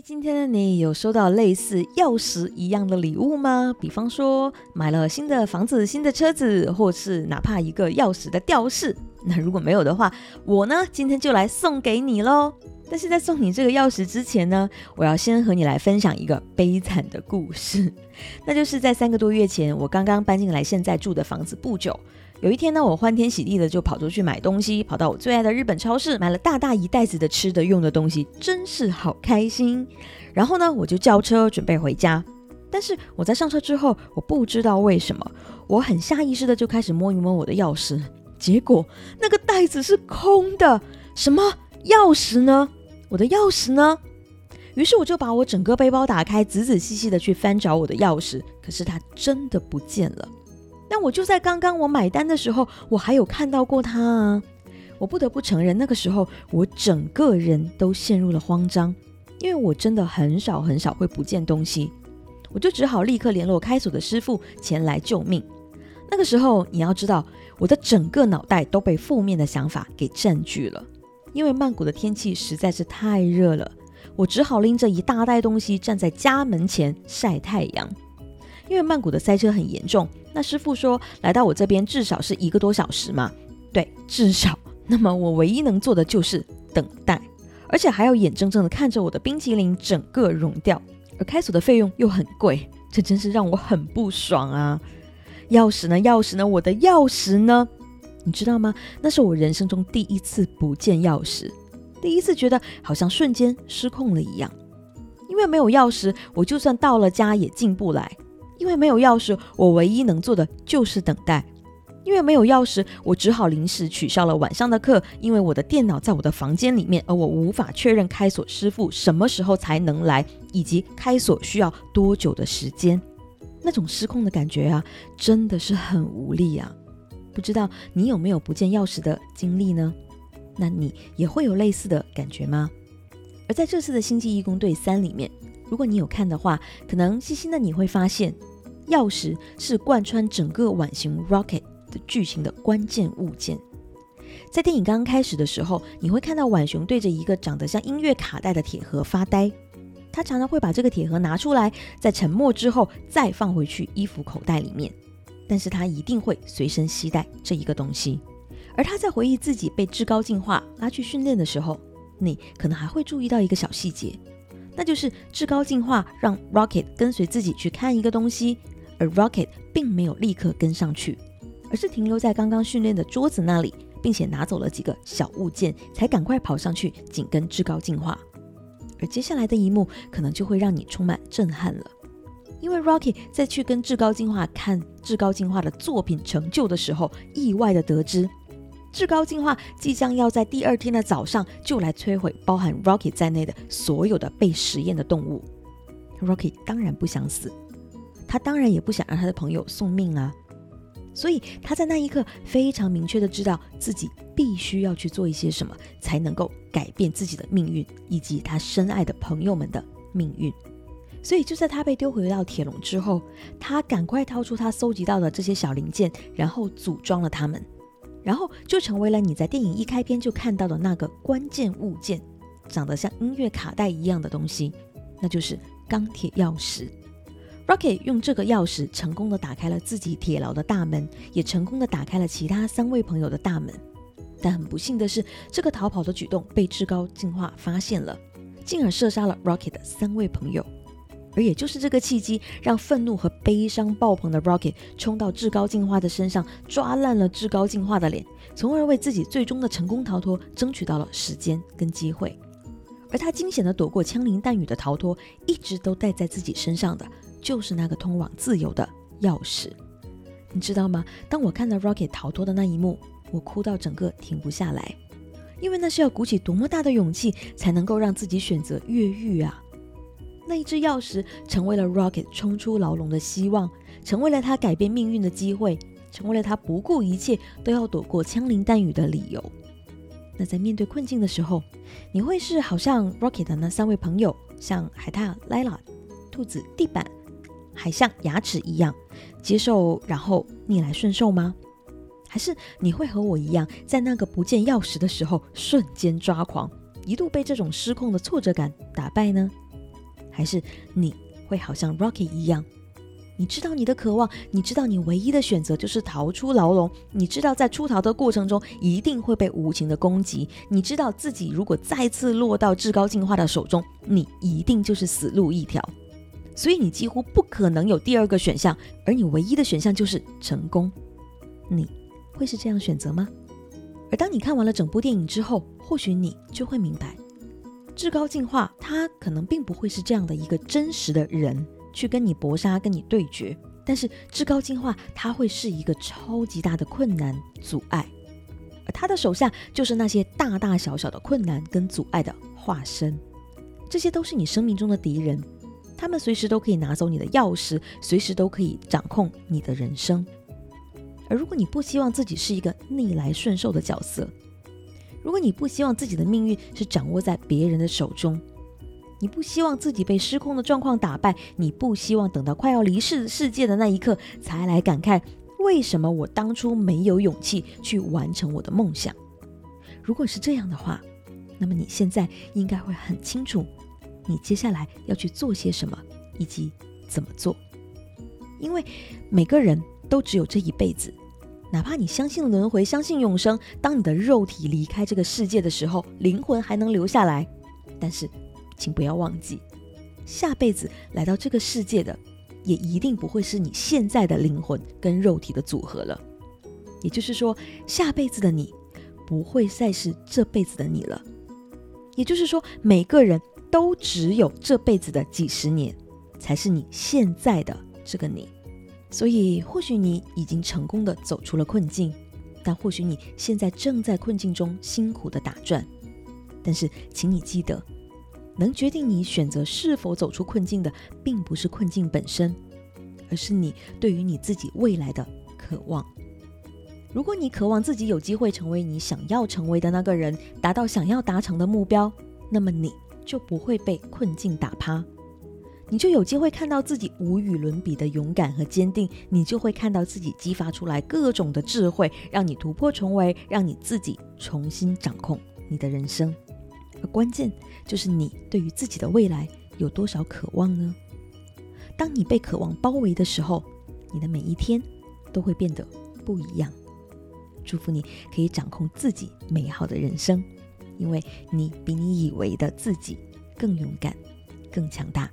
今天的你有收到类似钥匙一样的礼物吗？比方说买了新的房子、新的车子，或是哪怕一个钥匙的吊饰。那如果没有的话，我呢今天就来送给你喽。但是在送你这个钥匙之前呢，我要先和你来分享一个悲惨的故事。那就是在三个多月前，我刚刚搬进来现在住的房子不久。有一天呢，我欢天喜地的就跑出去买东西，跑到我最爱的日本超市，买了大大一袋子的吃的用的东西，真是好开心。然后呢，我就叫车准备回家。但是我在上车之后，我不知道为什么，我很下意识的就开始摸一摸我的钥匙，结果那个袋子是空的。什么钥匙呢？我的钥匙呢？于是我就把我整个背包打开，仔仔细细的去翻找我的钥匙，可是它真的不见了。但我就在刚刚我买单的时候，我还有看到过他啊！我不得不承认，那个时候我整个人都陷入了慌张，因为我真的很少很少会不见东西，我就只好立刻联络开锁的师傅前来救命。那个时候你要知道，我的整个脑袋都被负面的想法给占据了，因为曼谷的天气实在是太热了，我只好拎着一大袋东西站在家门前晒太阳。因为曼谷的塞车很严重，那师傅说来到我这边至少是一个多小时嘛，对，至少。那么我唯一能做的就是等待，而且还要眼睁睁的看着我的冰淇淋整个融掉，而开锁的费用又很贵，这真是让我很不爽啊！钥匙呢？钥匙呢？我的钥匙呢？你知道吗？那是我人生中第一次不见钥匙，第一次觉得好像瞬间失控了一样，因为没有钥匙，我就算到了家也进不来。因为没有钥匙，我唯一能做的就是等待。因为没有钥匙，我只好临时取消了晚上的课。因为我的电脑在我的房间里面，而我无法确认开锁师傅什么时候才能来，以及开锁需要多久的时间。那种失控的感觉啊，真的是很无力啊！不知道你有没有不见钥匙的经历呢？那你也会有类似的感觉吗？而在这次的星际义工队三里面，如果你有看的话，可能细心的你会发现。钥匙是贯穿整个晚型 Rocket 的剧情的关键物件。在电影刚刚开始的时候，你会看到浣熊对着一个长得像音乐卡带的铁盒发呆。他常常会把这个铁盒拿出来，在沉默之后再放回去衣服口袋里面。但是他一定会随身携带这一个东西。而他在回忆自己被至高进化拉去训练的时候，你可能还会注意到一个小细节，那就是至高进化让 Rocket 跟随自己去看一个东西。而 Rocket 并没有立刻跟上去，而是停留在刚刚训练的桌子那里，并且拿走了几个小物件，才赶快跑上去紧跟至高进化。而接下来的一幕可能就会让你充满震撼了，因为 Rocket 在去跟至高进化看至高进化的作品成就的时候，意外的得知至高进化即将要在第二天的早上就来摧毁包含 Rocket 在内的所有的被实验的动物。Rocket 当然不想死。他当然也不想让他的朋友送命啊，所以他在那一刻非常明确的知道自己必须要去做一些什么，才能够改变自己的命运以及他深爱的朋友们的命运。所以就在他被丢回到铁笼之后，他赶快掏出他搜集到的这些小零件，然后组装了它们，然后就成为了你在电影一开篇就看到的那个关键物件，长得像音乐卡带一样的东西，那就是钢铁钥匙。Rocket 用这个钥匙成功的打开了自己铁牢的大门，也成功的打开了其他三位朋友的大门。但很不幸的是，这个逃跑的举动被至高进化发现了，进而射杀了 Rocket 的三位朋友。而也就是这个契机，让愤怒和悲伤爆棚的 Rocket 冲到至高进化的身上，抓烂了至高进化的脸，从而为自己最终的成功逃脱争取到了时间跟机会。而他惊险的躲过枪林弹雨的逃脱，一直都带在自己身上的。就是那个通往自由的钥匙，你知道吗？当我看到 Rocket 逃脱的那一幕，我哭到整个停不下来，因为那是要鼓起多么大的勇气才能够让自己选择越狱啊！那一只钥匙成为了 Rocket 冲出牢笼的希望，成为了他改变命运的机会，成为了他不顾一切都要躲过枪林弹雨的理由。那在面对困境的时候，你会是好像 Rocket 的那三位朋友，像海獭、Lila、兔子、地板。还像牙齿一样接受，然后逆来顺受吗？还是你会和我一样，在那个不见钥匙的时候瞬间抓狂，一度被这种失控的挫折感打败呢？还是你会好像 Rocky 一样？你知道你的渴望，你知道你唯一的选择就是逃出牢笼，你知道在出逃的过程中一定会被无情的攻击，你知道自己如果再次落到至高进化的手中，你一定就是死路一条，所以你几乎不可能有第二个选项，而你唯一的选项就是成功。你会是这样选择吗？而当你看完了整部电影之后，或许你就会明白，至高进化它可能并不会是这样的一个真实的人。去跟你搏杀，跟你对决，但是至高进化，它会是一个超级大的困难阻碍，而他的手下就是那些大大小小的困难跟阻碍的化身，这些都是你生命中的敌人，他们随时都可以拿走你的钥匙，随时都可以掌控你的人生。而如果你不希望自己是一个逆来顺受的角色，如果你不希望自己的命运是掌握在别人的手中，你不希望自己被失控的状况打败，你不希望等到快要离世世界的那一刻才来感慨为什么我当初没有勇气去完成我的梦想。如果是这样的话，那么你现在应该会很清楚，你接下来要去做些什么以及怎么做。因为每个人都只有这一辈子，哪怕你相信轮回，相信永生，当你的肉体离开这个世界的时候，灵魂还能留下来，但是。请不要忘记，下辈子来到这个世界的，也一定不会是你现在的灵魂跟肉体的组合了。也就是说，下辈子的你不会再是这辈子的你了。也就是说，每个人都只有这辈子的几十年，才是你现在的这个你。所以，或许你已经成功的走出了困境，但或许你现在正在困境中辛苦的打转。但是，请你记得。能决定你选择是否走出困境的，并不是困境本身，而是你对于你自己未来的渴望。如果你渴望自己有机会成为你想要成为的那个人，达到想要达成的目标，那么你就不会被困境打趴，你就有机会看到自己无与伦比的勇敢和坚定，你就会看到自己激发出来各种的智慧，让你突破重围，让你自己重新掌控你的人生。而关键就是你对于自己的未来有多少渴望呢？当你被渴望包围的时候，你的每一天都会变得不一样。祝福你可以掌控自己美好的人生，因为你比你以为的自己更勇敢、更强大。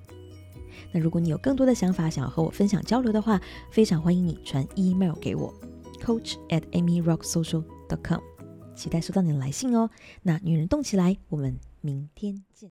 那如果你有更多的想法想要和我分享交流的话，非常欢迎你传 email 给我，coach at amyrocksocial.com，。期待收到你的来信哦！那女人动起来，我们明天见。